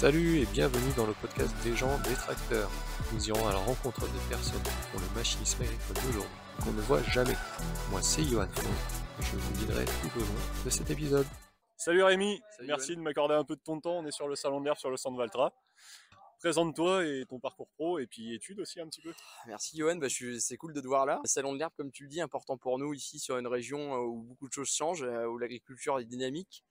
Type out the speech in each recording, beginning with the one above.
Salut et bienvenue dans le podcast des gens des tracteurs. Nous irons à la rencontre des personnes pour le machinisme agricole d'aujourd'hui qu'on ne voit jamais. Moi c'est Johan et je vous guiderai tout au long de cet épisode. Salut Rémi, Salut merci Yoann. de m'accorder un peu de ton temps. On est sur le salon de l'herbe sur le centre Valtra. Présente-toi et ton parcours pro et puis études aussi un petit peu. Merci Johan, bah, je suis- c'est cool de te voir là. Le Salon de l'herbe, comme tu le dis, important pour nous ici sur une région euh, où beaucoup de choses changent, euh, où l'agriculture est dynamique.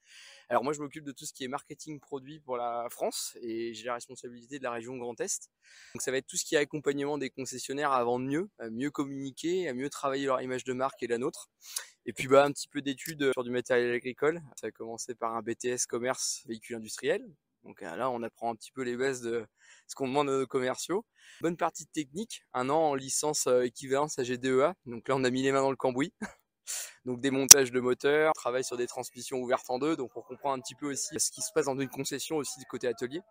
Alors moi je m'occupe de tout ce qui est marketing produit pour la France et j'ai la responsabilité de la région Grand Est. Donc ça va être tout ce qui est accompagnement des concessionnaires à vendre mieux, à mieux communiquer, à mieux travailler leur image de marque et la nôtre. Et puis bah un petit peu d'études sur du matériel agricole. Ça a commencé par un BTS commerce véhicule industriel. Donc là on apprend un petit peu les bases de ce qu'on demande à nos commerciaux. Bonne partie de technique, un an en licence euh, équivalence à GDEA. Donc là, on a mis les mains dans le cambouis. Donc démontage de moteur, travail sur des transmissions ouvertes en deux. Donc on comprend un petit peu aussi ce qui se passe dans une concession aussi du côté atelier.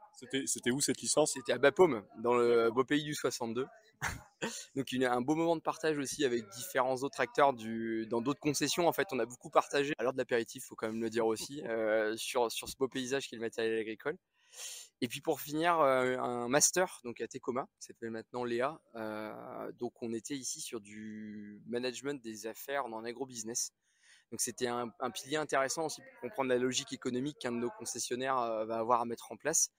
C'était où cette licence? C'était à Bapaume, dans le beau pays du 62. Donc une- un beau moment de partage aussi avec différents autres acteurs du, dans d'autres concessions. En fait, on a beaucoup partagé à l'heure de l'apéritif, faut quand même le dire aussi, euh, sur, sur ce beau paysage qui est le matériel agricole. Et puis pour finir, euh, un master donc à Tecoma, qui s'appelle maintenant Léa. Euh, donc on était ici sur du management des affaires dans l'agrobusiness. Donc c'était un, pilier intéressant aussi pour comprendre la logique économique qu'un de nos concessionnaires euh, va avoir à mettre en place.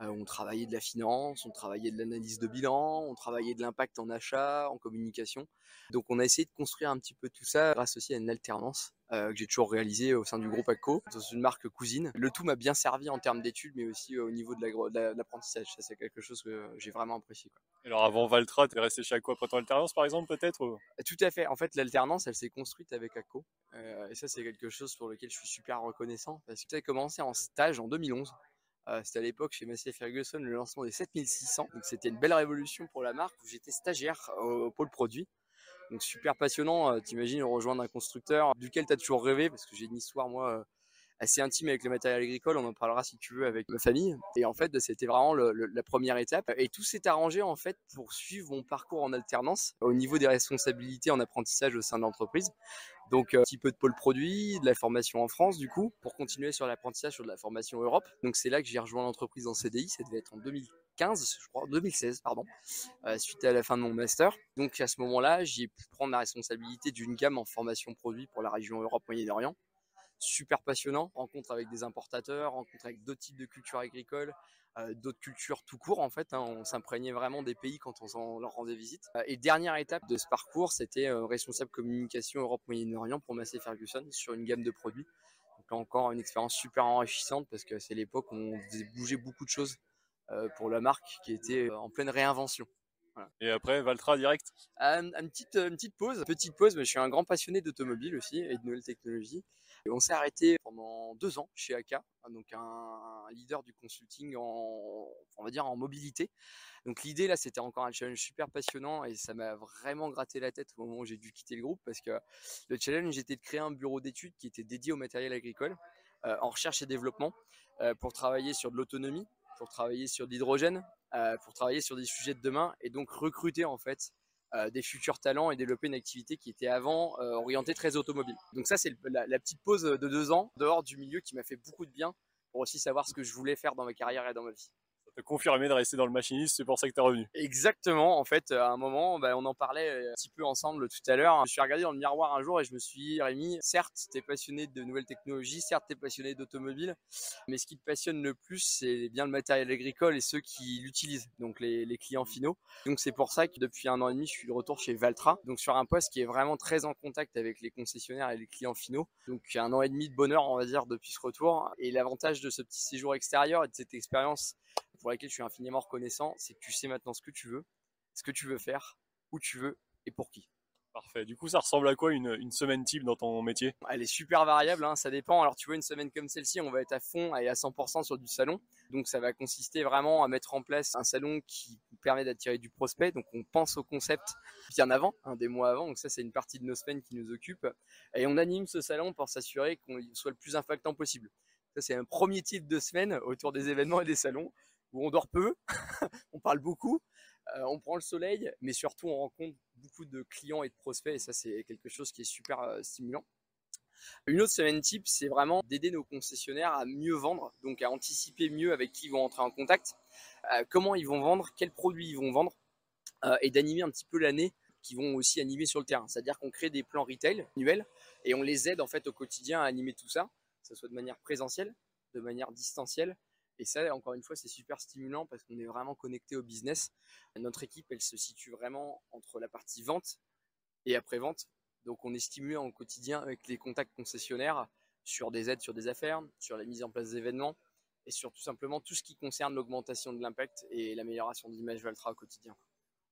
On travaillait de la finance, on travaillait de l'analyse de bilan, on travaillait de l'impact en achat, en communication. Donc on a essayé de construire un petit peu tout ça grâce aussi à une alternance euh, que j'ai toujours réalisée au sein du groupe ACO, dans une marque cousine. Le tout m'a bien servi en termes d'études, mais aussi au niveau de la- l'apprentissage. Ça c'est quelque chose que j'ai vraiment apprécié. quoi. Alors avant Valtra, t'es resté chez quoi après ton alternance par exemple peut-être ou- Tout à fait. En fait, l'alternance, elle s'est construite avec ACO. Euh, et ça, c'est quelque chose pour lequel je suis super reconnaissant. Parce que ça a commencé en stage en 2011. Euh, c'était à l'époque chez Massey Ferguson le lancement des 7600. Donc c'était une belle révolution pour la marque où j'étais stagiaire au, au pôle produit. Donc super passionnant. Euh, T'imagines rejoindre un constructeur duquel tu as toujours rêvé parce que j'ai une histoire moi euh, assez intime avec le matériel agricole. On en parlera si tu veux avec ma famille. Et en fait, c'était vraiment la première étape. Et tout s'est arrangé en fait pour suivre mon parcours en alternance au niveau des responsabilités en apprentissage au sein de l'entreprise. Donc euh, un petit peu de pôle produit, de la formation en France du coup, pour continuer sur l'apprentissage sur de la formation Europe. Donc c'est là que j'ai rejoint l'entreprise en CDI, ça devait être en 2015, je crois, 2016 pardon, euh, suite à la fin de mon master. Donc à ce moment-là, j'ai pu prendre la responsabilité d'une gamme en formation produit pour la région Europe Moyen-Orient. Super passionnant, rencontre avec des importateurs, rencontre avec d'autres types de cultures agricoles, euh, d'autres cultures tout court en fait. hein. on s'imprégnait vraiment des pays quand on leur rendait visite. Euh, Et dernière étape de ce parcours, c'était responsable communication Europe Moyen-Orient pour Massey Ferguson sur une gamme de produits. Donc là encore une expérience super enrichissante parce que c'est l'époque où on faisait bouger beaucoup de choses pour la marque qui était euh, en pleine réinvention. Et après Valtra direct? Euh, une, petite, une petite pause, petite pause, mais je suis un grand passionné d'automobile aussi et de nouvelles technologies. Et on s'est arrêté pendant deux ans chez AK, hein, donc un, un leader du consulting en, on va dire en mobilité. Donc l'idée là, c'était encore un challenge super passionnant et ça m'a vraiment gratté la tête au moment où j'ai dû quitter le groupe parce que le challenge était de créer un bureau d'études qui était dédié au matériel agricole euh, en recherche et développement euh, pour travailler sur de l'autonomie, pour travailler sur l'hydrogène, euh, pour travailler sur des sujets de demain et donc recruter en fait euh, des futurs talents et développer une activité qui était avant euh, orientée très automobile. Donc ça c'est la petite pause de deux ans dehors du milieu qui m'a fait beaucoup de bien pour aussi savoir ce que je voulais faire dans ma carrière et dans ma vie. Ça t'a confirmé de rester dans le machiniste, c'est pour ça que t'es revenu. Exactement, en fait, à un moment, bah, on en parlait euh, un petit peu ensemble tout à l'heure. Je suis regardé dans le miroir un jour et je me suis dit, Rémi, certes, tu es passionné de nouvelles technologies, certes, tu es passionné d'automobile, mais ce qui te passionne le plus, c'est bien le matériel agricole et ceux qui l'utilisent, donc les, les clients finaux. Donc c'est pour ça que depuis un an et demi, je suis de retour chez Valtra, donc sur un poste qui est vraiment très en contact avec les concessionnaires et les clients finaux. Donc un an et demi de bonheur, on va dire, depuis ce retour. Et l'avantage de ce petit séjour extérieur et de cette expérience pour laquelle je suis infiniment reconnaissant, c'est que tu sais maintenant ce que tu veux, ce que tu veux faire, où tu veux et pour qui. Parfait. Du coup, ça ressemble à quoi une, une semaine type dans ton métier? Elle est super variable, hein, ça dépend. Alors tu vois, une semaine comme celle-ci, on va être à fond et à 100% sur du salon. Donc ça va consister vraiment à mettre en place un salon qui permet d'attirer du prospect. Donc on pense au concept bien avant, hein, des mois avant. Donc ça, c'est une partie de nos semaines qui nous occupe. Et on anime ce salon pour s'assurer qu'on soit le plus impactant possible. Ça, c'est un premier type de semaine autour des événements et des salons où on dort peu, on parle beaucoup, euh, on prend le soleil, mais surtout on rencontre beaucoup de clients et de prospects et ça c'est quelque chose qui est super euh, stimulant. Une autre semaine type, c'est vraiment d'aider nos concessionnaires à mieux vendre, donc à anticiper mieux avec qui ils vont entrer en contact, euh, comment ils vont vendre, quels produits ils vont vendre, et d'animer un petit peu l'année qui vont aussi animer sur le terrain. C'est-à-dire qu'on crée des plans retail annuels et on les aide en fait au quotidien à animer tout ça, que ce soit de manière présentielle, de manière distancielle. Et ça, encore une fois, c'est super stimulant parce qu'on est vraiment connecté au business. Notre équipe, elle se situe vraiment entre la partie vente et après-vente. Donc on est stimulé en quotidien avec les contacts concessionnaires sur des aides sur des affaires, sur la mise en place d'événements et sur tout simplement tout ce qui concerne l'augmentation de l'impact et l'amélioration de l'image Valtra au quotidien.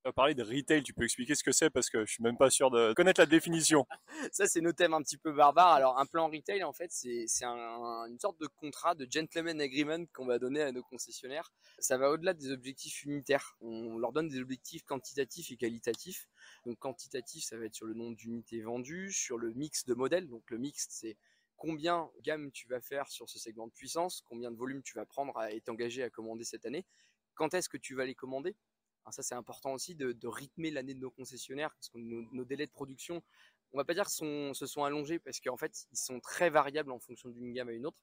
As parlé de retail, tu peux expliquer ce que c'est parce que je suis même pas sûr de connaître la définition. Ça, c'est nos thèmes un petit peu barbares. Alors, un plan retail, en fait, c'est un, une sorte de contrat, de gentleman agreement qu'on va donner à nos concessionnaires. Ça va au-delà des objectifs unitaires. On leur donne des objectifs quantitatifs et qualitatifs. Donc, quantitatif, ça va être sur le nombre d'unités vendues, sur le mix de modèles. Donc, le mix, c'est combien gamme tu vas faire sur ce segment de puissance, combien de volume tu vas prendre et t'engager à commander cette année, quand est-ce que tu vas les commander ça, c'est important aussi de, rythmer l'année de nos concessionnaires, parce que nos, délais de production, on va pas dire sont, se sont allongés, parce qu'en fait, ils sont très variables en fonction d'une gamme à une autre.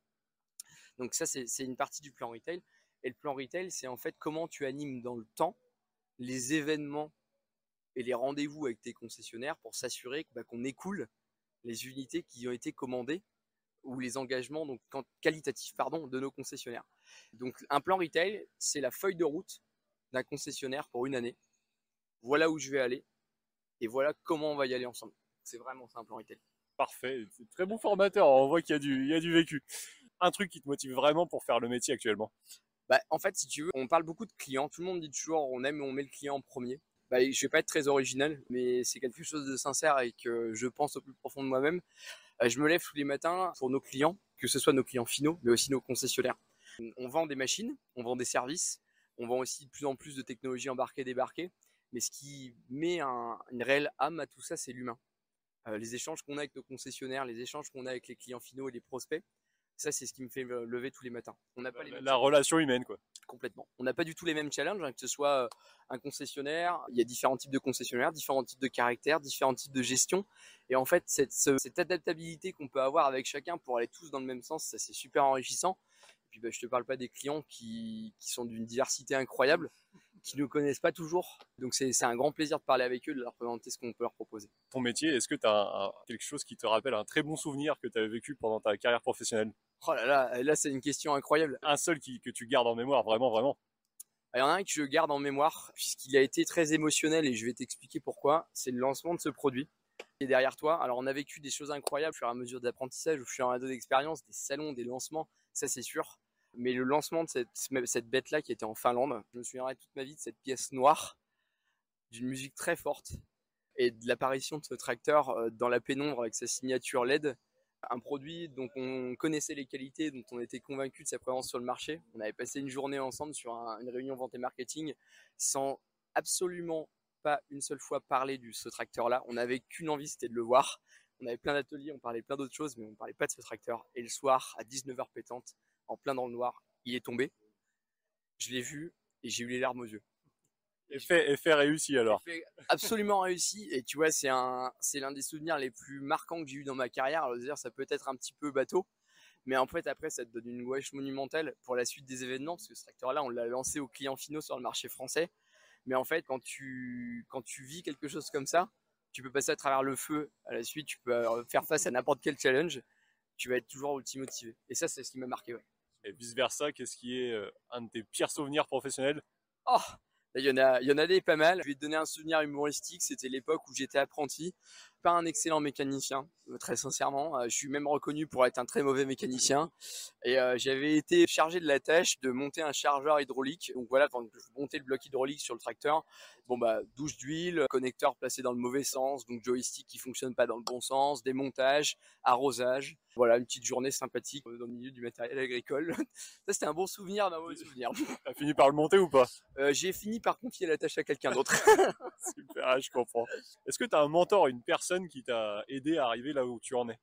Donc ça, c'est une partie du plan retail. Et le plan retail, c'est en fait comment tu animes dans le temps les événements et les rendez-vous avec tes concessionnaires pour s'assurer bah, qu'on écoule les unités qui ont été commandées ou les engagements donc qualitatifs pardon de nos concessionnaires. Donc un plan retail, c'est la feuille de route d'un concessionnaire pour une année. Voilà où je vais aller et voilà comment on va y aller ensemble. C'est vraiment simple en retail. Parfait, c'est très bon formateur, on voit qu'il y, a du, il y a du vécu. Un truc qui te motive vraiment pour faire le métier actuellement bah, En fait, si tu veux, on parle beaucoup de clients. Tout le monde dit toujours on aime et on met le client en premier. Bah, je vais pas être très original, mais c'est quelque chose de sincère et que je pense au plus profond de moi-même. Euh, je me lève tous les matins pour nos clients, que ce soit nos clients finaux, mais aussi nos concessionnaires. On vend des machines, on vend des services, on vend aussi de plus en plus de technologies embarquées, débarquées. Mais ce qui met une réelle âme à tout ça, c'est l'humain. Euh, les échanges qu'on a avec nos concessionnaires, les échanges qu'on a avec les clients finaux et les prospects, ça, c'est ce qui me fait lever tous les matins. On n'a pas la, relation humaine, quoi. Complètement. On n'a pas du tout les mêmes challenges, hein, que ce soit euh, un concessionnaire. Il y a différents types de concessionnaires, différents types de caractères, différents types de gestion. Et en fait, cette, cette adaptabilité qu'on peut avoir avec chacun pour aller tous dans le même sens, ça c'est super enrichissant. Et puis, bah, je te parle pas des clients qui, sont d'une diversité incroyable, qui ne connaissent pas toujours. Donc, c'est un grand plaisir de parler avec eux, de leur présenter ce qu'on peut leur proposer. Ton métier, est-ce que tu as quelque chose qui te rappelle un très bon souvenir que tu as vécu pendant ta carrière professionnelle? Oh là là, là, c'est une question incroyable. Un seul qui, que tu gardes en mémoire, vraiment, vraiment? Il y en a un que je garde en mémoire, puisqu'il a été très émotionnel et je vais t'expliquer pourquoi. C'est le lancement de ce produit qui est derrière toi. Alors, on a vécu des choses incroyables au fur et à mesure d'apprentissage, au fur et à mesure d'expérience, des salons, des lancements ça c'est sûr. Mais le lancement de cette, bête-là qui était en Finlande, je me souviendrai toute ma vie de cette pièce noire, d'une musique très forte, et de l'apparition de ce tracteur euh, dans la pénombre avec sa signature LED. Un produit dont on connaissait les qualités, dont on était convaincu de sa présence sur le marché. On avait passé une journée ensemble sur une réunion vente et marketing sans absolument pas une seule fois parler de ce tracteur-là. On n'avait qu'une envie, c'était de le voir. On avait plein d'ateliers, on parlait plein d'autres choses, mais on ne parlait pas de ce tracteur. Et le soir, à 19h pétante, en plein dans le noir, il est tombé. Je l'ai vu et j'ai eu les larmes aux yeux. Effet, effet réussi alors. absolument réussi. Et tu vois, c'est un, c'est l'un des souvenirs les plus marquants que j'ai eu dans ma carrière. Alors, dire, ça peut être un petit peu bateau, mais en fait, après, ça te donne une gouache monumentale pour la suite des événements, parce que ce tracteur-là, on l'a lancé aux clients finaux sur le marché français. Mais en fait, quand tu, quand tu vis quelque chose comme ça, tu peux passer à travers le feu à la suite, tu peux euh, faire face à n'importe quel challenge, tu vas être toujours ultra motivé. Et ça, c'est ce qui m'a marqué. Et vice versa, qu'est-ce qui est euh, un de tes pires souvenirs professionnels? Oh, il y en a, il y en a des pas mal. Je vais te donner un souvenir humoristique. C'était l'époque où j'étais apprenti pas un excellent mécanicien, euh, très sincèrement. Euh, je suis même reconnu pour être un très mauvais mécanicien. Et euh, j'avais été chargé de la tâche de monter un chargeur hydraulique. Donc voilà, quand je montais le bloc hydraulique sur le tracteur, bon bah douche d'huile, connecteur placé dans le mauvais sens, donc joystick qui fonctionne pas dans le bon sens, démontage, arrosage. Voilà, une petite journée sympathique dans le milieu du matériel agricole. Ça c'était un bon souvenir, d'un mauvais souvenir. T'as fini par le monter ou pas? J'ai fini par confier la tâche à quelqu'un d'autre. Super, je comprends. Est-ce que tu as un mentor, une personne qui t'a aidé à arriver là où tu en es?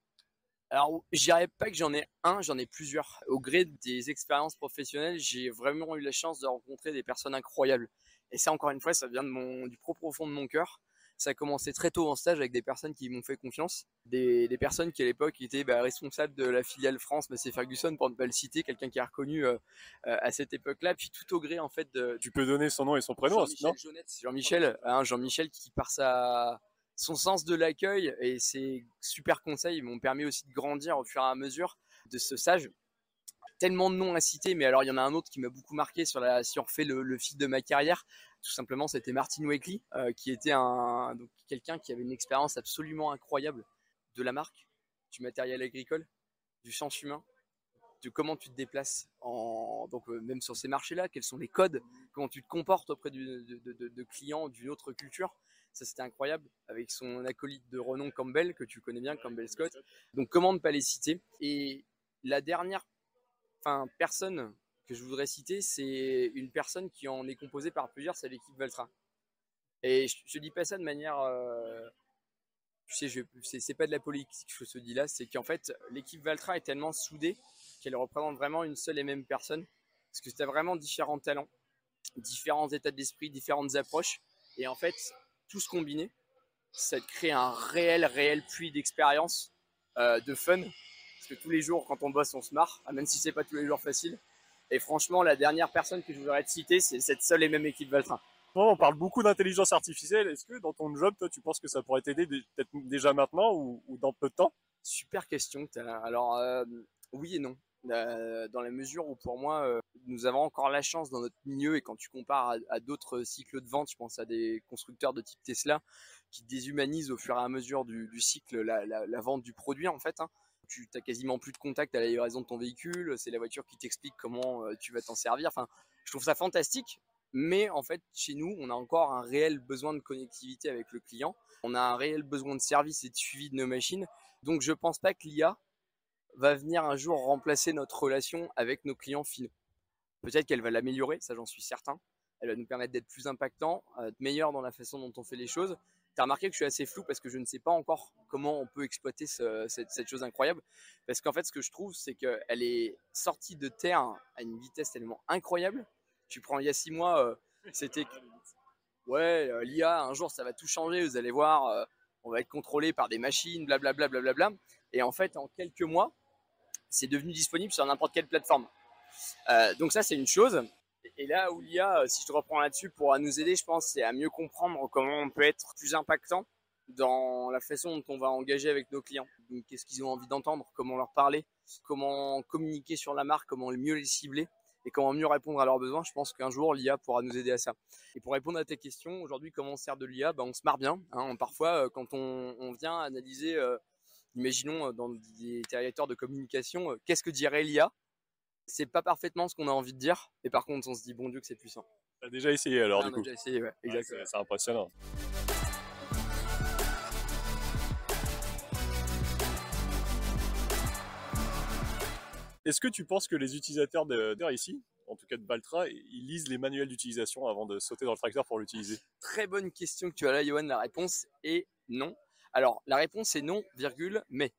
Alors, je dirais pas que j'en ai un, j'en ai plusieurs. Au gré des expériences professionnelles, j'ai vraiment eu la chance de rencontrer des personnes incroyables. Et ça, encore une fois, ça vient de mon, du pro profond de mon cœur. Ça a commencé très tôt en stage avec des personnes qui m'ont fait confiance, des, des, personnes qui à l'époque étaient bah, responsables de la filiale France, mais c'est Ferguson pour ne pas le citer, quelqu'un qui est reconnu euh, euh, à cette époque-là, puis tout au gré en fait de. Tu peux donner son nom et son prénom, Jean-Michel Jean-Michel, hein, Jean-Michel qui par sa son sens de l'accueil et ses super conseils m'ont permis aussi de grandir au fur et à mesure de ce sage tellement de noms à citer, mais alors il y en a un autre qui m'a beaucoup marqué sur si on refait le, fil de ma carrière. Tout simplement, c'était Martin Wakely, euh, qui était un, quelqu'un qui avait une expérience absolument incroyable de la marque, du matériel agricole, du sens humain, de comment tu te déplaces, donc euh, même sur ces marchés-là, quels sont les codes, comment tu te comportes auprès de, clients d'une autre culture. Ça, c'était incroyable avec son acolyte de renom Campbell, que tu connais bien, Campbell Scott. Donc, comment ne pas les citer Et la dernière personne que je voudrais citer, c'est une personne qui en est composée par plusieurs, c'est l'équipe Valtra. Et je, ne dis pas ça de manière, euh, tu sais, c'est pas de la politique que je te dis là, c'est qu'en fait l'équipe Valtra est tellement soudée qu'elle représente vraiment une seule et même personne, parce que tu as vraiment différents talents, différents états d'esprit, différentes approches, et en fait tout ce combiné, ça te crée un réel, réel puits d'expérience, euh, de fun, parce que tous les jours, quand on bosse, on se marre, ah, même si c'est pas tous les jours facile. Et franchement, la dernière personne que je voudrais te citer, c'est cette seule et même équipe Valtrain. Bon, on parle beaucoup d'intelligence artificielle. Est-ce que dans ton job, toi, tu penses que ça pourrait t'aider peut-être déjà maintenant ou, dans peu de temps? Super question. Alors, euh, oui et non. Euh, dans la mesure où pour moi, euh, nous avons encore la chance dans notre milieu et quand tu compares à, d'autres cycles de vente, je pense à des constructeurs de type Tesla qui déshumanisent au fur et à mesure du, cycle la, vente du produit en fait. Hein tu n'as quasiment plus de contact à la livraison de ton véhicule, c'est la voiture qui t'explique comment euh, tu vas t'en servir. Enfin, je trouve ça fantastique, mais en fait, chez nous, on a encore un réel besoin de connectivité avec le client. On a un réel besoin de service et de suivi de nos machines. Donc, je ne pense pas que l'IA va venir un jour remplacer notre relation avec nos clients finaux. Peut-être qu'elle va l'améliorer, ça j'en suis certain. Elle va nous permettre d'être plus impactant, d'être meilleur dans la façon dont on fait les choses. Tu as remarqué que je suis assez flou parce que je ne sais pas encore comment on peut exploiter cette, chose incroyable. Parce qu'en fait, ce que je trouve, c'est qu'elle est sortie de terre à une vitesse tellement incroyable. Tu prends il y a six mois, euh, c'était ouais, euh, l'IA, un jour ça va tout changer, vous allez voir, euh, on va être contrôlé par des machines, blablabla. Bla, bla, bla, bla, Et en fait, en quelques mois, c'est devenu disponible sur n'importe quelle plateforme. Donc ça, c'est une chose. Et là où l'IA, euh, si je te reprends là-dessus, pourra nous aider, je pense, c'est à mieux comprendre comment on peut être plus impactant dans la façon dont on va engager avec nos clients. Qu'est-ce qu'ils ont envie d'entendre, comment leur parler, comment communiquer sur la marque, comment mieux les cibler et comment mieux répondre à leurs besoins. Je pense qu'un jour, l'IA pourra nous aider à ça. Et pour répondre à tes questions, aujourd'hui, comment on sert de l'IA ben, On se marre bien. Hein. Parfois, euh, quand on, vient analyser, euh, imaginons dans des territoires de communication, qu'est-ce que dirait l'IA c'est pas parfaitement ce qu'on a envie de dire, et par contre, on se dit bon Dieu que c'est puissant. T'as déjà essayé alors ah, du coup déjà essayé, ouais, exactement. c'est impressionnant. Est-ce que tu penses que les utilisateurs d'air ici, en tout cas de Baltra, ils lisent les manuels d'utilisation avant de sauter dans le tracteur pour l'utiliser? Très bonne question que tu as là, Johan. La réponse est non. Alors, la réponse est non, virgule, mais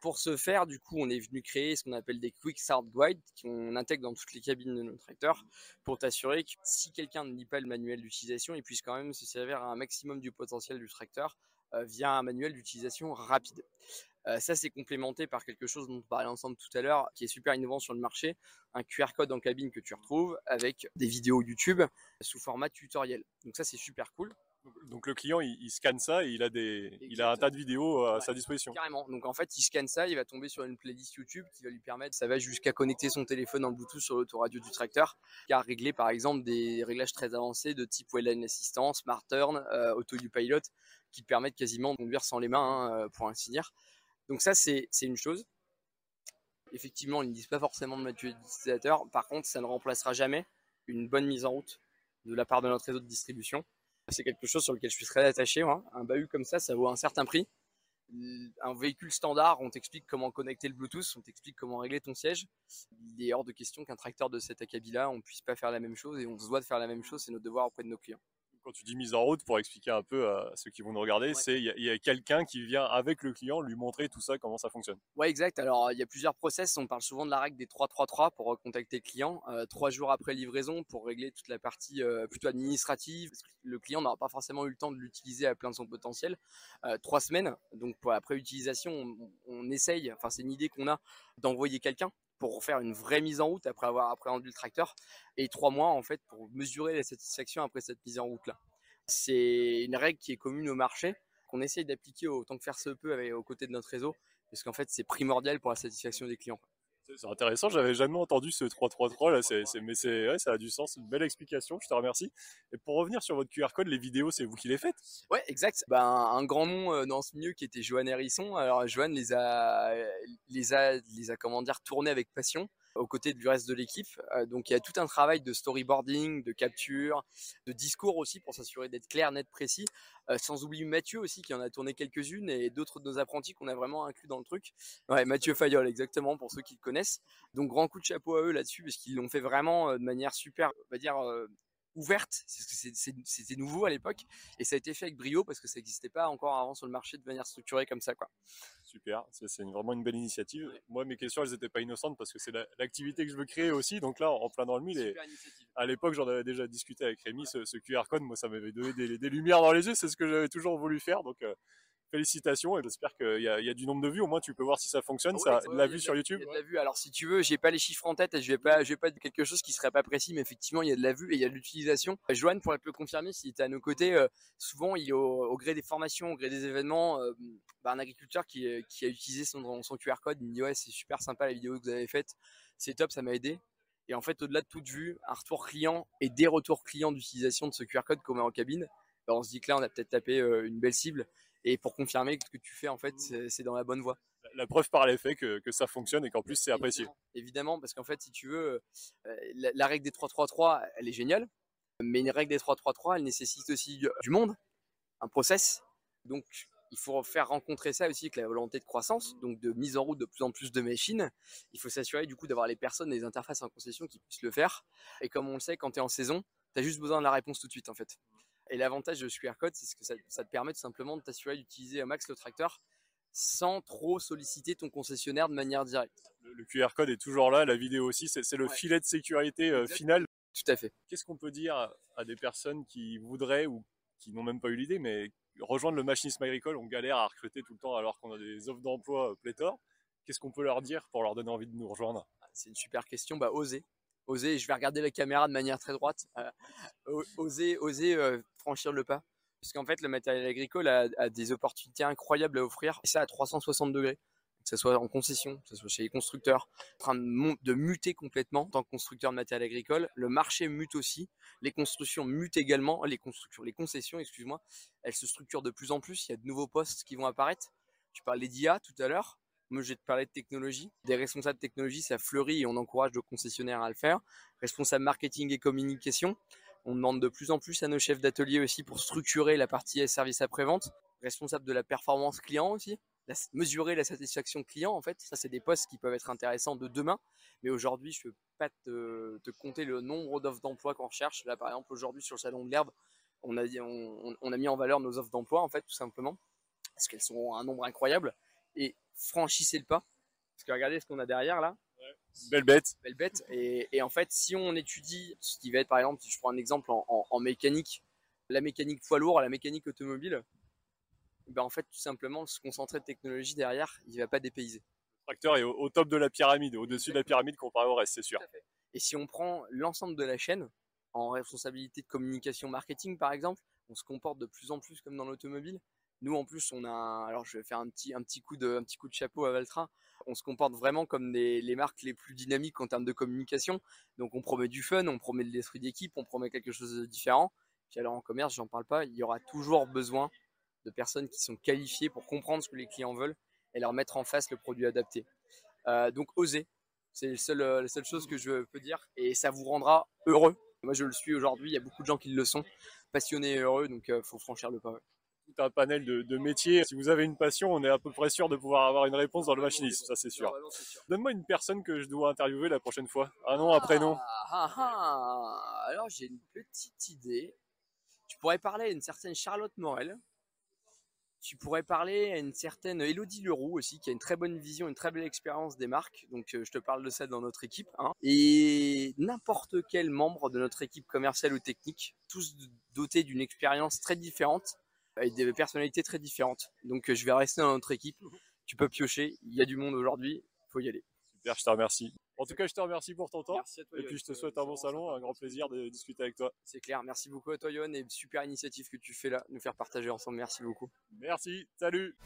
pour ce faire, du coup, on est venu créer ce qu'on appelle des Quick Start Guides qu'on intègre dans toutes les cabines de nos tracteurs pour t'assurer que si quelqu'un ne lit pas le manuel d'utilisation, il puisse quand même se servir à un maximum du potentiel du tracteur euh, via un manuel d'utilisation rapide. Euh, ça, c'est complémenté par quelque chose dont on parlait ensemble tout à l'heure, qui est super innovant sur le marché, un QR code en cabine que tu retrouves avec des vidéos YouTube sous format tutoriel. Donc ça, c'est super cool. Donc le client, il, scanne ça et il a, des, il a un tas de vidéos à sa disposition. Carrément. Donc en fait, il scanne ça, il va tomber sur une playlist YouTube qui va lui permettre, ça va jusqu'à connecter son téléphone en Bluetooth sur l'autoradio du tracteur, car régler par exemple des réglages très avancés de type Well Assistant, Smart Turn, euh, Auto U Pilot, qui permettent quasiment de conduire sans les mains, hein, euh, pour ainsi dire. Donc ça, c'est une chose. Effectivement, ils ne disent pas forcément de manuel d'utilisateur. Par contre, ça ne remplacera jamais une bonne mise en route de la part de notre réseau de distribution c'est quelque chose sur lequel je suis très attaché. Un bahut comme ça, ça vaut un certain prix. Un véhicule standard, on t'explique comment connecter le Bluetooth, on t'explique comment régler ton siège. Il est hors de question qu'un tracteur de cet acabit-là, on puisse pas faire la même chose et on se doit de faire la même chose, c'est notre devoir auprès de nos clients. Quand tu dis mise en route, pour expliquer un peu à ceux qui vont nous regarder, c'est il y a, quelqu'un qui vient avec le client lui montrer tout ça, comment ça fonctionne. Ouais, exact. Alors il y a plusieurs process. On parle souvent de la règle des 3-3-3 pour contacter le client. Euh, trois jours après livraison pour régler toute la partie euh, plutôt administrative. le client n'aura pas forcément eu le temps de l'utiliser à plein de son potentiel. Euh, trois semaines. Donc pour après utilisation, on, on essaye. Enfin c'est une idée qu'on a d'envoyer quelqu'un pour faire une vraie mise en route après avoir appréhendé le tracteur et trois mois en fait pour mesurer la satisfaction après cette mise en route là. C'est une règle qui est commune au marché qu'on essaye d'appliquer autant que faire se peut avec, aux côtés de notre réseau parce qu'en fait c'est primordial pour la satisfaction des clients. C'est intéressant, j'avais jamais entendu ce 333 là, mais ça a du sens, une belle explication, je te remercie. Et pour revenir sur votre QR code, les vidéos, c'est vous qui les faites? Ouais, exact. Ben, un grand nom euh, dans ce milieu qui était Johan Hérisson. Alors Johan les a, les a, les a comment dire, tournés avec passion aux côtés du reste de l'équipe. Euh, donc il y a tout un travail de storyboarding, de capture, de discours aussi pour s'assurer d'être clair, net, précis. Euh, sans oublier Mathieu aussi qui en a tourné quelques-unes et d'autres de nos apprentis qu'on a vraiment inclus dans le truc. Mathieu Fayol exactement pour ceux qui le connaissent. Donc grand coup de chapeau à eux là-dessus parce qu'ils l'ont fait vraiment euh, de manière super, on va dire ouverte, c'était nouveau à l'époque, et ça a été fait avec brio parce que ça n'existait pas encore avant sur le marché de manière structurée comme ça. Quoi. Super, c'est vraiment une belle initiative. Moi, mes questions, elles n'étaient pas innocentes parce que c'est l'activité que je veux créer aussi, donc là, en plein dans le mille. Et à l'époque, j'en avais déjà discuté avec Rémi, ce, QR code, moi, ça m'avait donné des, lumières dans les yeux, c'est ce que j'avais toujours voulu faire, donc euh, félicitations et j'espère qu'il y, a du nombre de vues. Au moins, tu peux voir si ça fonctionne. ça, de la vue sur YouTube. Il y a de la vue. Alors, si tu veux, j'ai pas les chiffres en tête et je vais pas, je vais pas dire quelque chose qui serait pas précis, mais effectivement, il y a de la vue et il y a de l'utilisation. Joanne pourrait le confirmer s'il était à nos côtés. Euh, souvent, il au, gré des formations, au gré des événements, euh, bah, un agriculteur qui, euh, qui, a utilisé son, son QR code, il me dit ouais, c'est super sympa la vidéo que vous avez faite, c'est top, ça m'a aidé. Et en fait, au-delà de toute vue, un retour client et des retours clients d'utilisation de ce QR code qu'on met en cabine, bah, on se dit que là, on a peut-être tapé une belle cible et pour confirmer que ce que tu fais en fait c'est dans la bonne voie. La preuve par l'effet que, que ça fonctionne et qu'en plus c'est apprécié. Évidemment, parce qu'en fait si tu veux, euh, la, règle des 3-3-3 elle est géniale, mais une règle des 3-3-3 elle nécessite aussi du monde, un process. Donc il faut faire rencontrer ça aussi avec la volonté de croissance, donc de mise en route de plus en plus de machines. Il faut s'assurer du coup d'avoir les personnes, les interfaces en concession qui puissent le faire. Et comme on le sait, quand tu es en saison, tu as juste besoin de la réponse tout de suite en fait. Et l'avantage de ce QR code, c'est que ça, te permet tout simplement de t'assurer d'utiliser un max le tracteur sans trop solliciter ton concessionnaire de manière directe. Le, QR code est toujours là, la vidéo aussi, c'est le filet de sécurité euh, final. Tout à fait. Qu'est-ce qu'on peut dire à des personnes qui voudraient ou qui n'ont même pas eu l'idée, mais rejoindre le machinisme agricole, on galère à recruter tout le temps alors qu'on a des offres d'emploi euh, pléthore. Qu'est-ce qu'on peut leur dire pour leur donner envie de nous rejoindre? C'est une super question. Bah, oser oser, je vais regarder la caméra de manière très droite, euh, oser, oser euh, franchir le pas. Parce qu'en fait, le matériel agricole a, des opportunités incroyables à offrir, et ça à 360 degrés. Que ce soit en concession, que ce soit chez les constructeurs, en train de, muter complètement en tant que constructeur de matériel agricole. Le marché mute aussi, les constructions mutent également, les constructions, les concessions, excuse-moi, elles se structurent de plus en plus. Il y a de nouveaux postes qui vont apparaître. Tu parlais d'IA tout à l'heure. Moi, je vais te parler de technologie. Des responsables de technologie, ça fleurit et on encourage nos concessionnaires à le faire. Responsable marketing et communication, on demande de plus en plus à nos chefs d'atelier aussi pour structurer la partie service après-vente. Responsable de la performance client aussi, mesurer la satisfaction client, en fait. Ça, c'est des postes qui peuvent être intéressants de demain. Mais aujourd'hui, je ne peux pas te, compter le nombre d'offres d'emploi qu'on recherche. Là, par exemple, aujourd'hui, sur le salon de l'herbe, on a, on a mis en valeur nos offres d'emploi, en fait, tout simplement. Parce qu'elles sont un nombre incroyable. Et franchissez le pas. Parce que regardez ce qu'on a derrière là. Belle bête. Belle bête. Et, en fait, si on étudie ce qui va être, par exemple, si je prends un exemple en, mécanique, la mécanique poids lourd, la mécanique automobile, ben en fait, tout simplement, se concentrer de technologie derrière, il ne va pas dépayser. Le tracteur est au, top de la pyramide, au-dessus de la pyramide comparé au reste, c'est sûr. Et si on prend l'ensemble de la chaîne, en responsabilité de communication marketing, par exemple, on se comporte de plus en plus comme dans l'automobile. Nous, en plus, on a, alors je vais faire un petit, un petit coup de, un petit coup de chapeau à Valtra. On se comporte vraiment comme les marques les plus dynamiques en termes de communication. Donc, on promet du fun, on promet de l'esprit d'équipe, on promet quelque chose de différent. Puis alors en commerce, j'en parle pas, il y aura toujours besoin de personnes qui sont qualifiées pour comprendre ce que les clients veulent et leur mettre en face le produit adapté. Euh, donc, oser, c'est seul, la seule chose que je peux dire et ça vous rendra heureux. Moi, je le suis aujourd'hui. Il y a beaucoup de gens qui le sont, passionnés et heureux, donc il euh, faut franchir le pas un panel de, métiers. Si vous avez une passion, on est à peu près sûr de pouvoir avoir une réponse dans le machinisme, ça c'est sûr. Donne-moi une personne que je dois interviewer la prochaine fois. Un nom, un prénom. Ah, ah, ah. Alors j'ai une petite idée. Tu pourrais parler à une certaine Charlotte Morel. Tu pourrais parler à une certaine Elodie Leroux aussi, qui a une très bonne vision, une très belle expérience des marques. Donc, euh, je te parle de ça dans notre équipe. hein. Et n'importe quel membre de notre équipe commerciale ou technique, tous dotés d'une expérience très différente et des personnalités très différentes. Donc, euh, je vais rester dans notre équipe. Tu peux piocher. Il y a du monde aujourd'hui. Il faut y aller. Super, je te remercie. En tout cas, je te remercie pour ton temps. Merci à toi. Et puis, je te souhaite un bon salon, un grand plaisir de discuter avec toi. C'est clair. Merci beaucoup à toi, Yoann, et super initiative que tu fais là, nous faire partager ensemble. Merci beaucoup. Merci, salut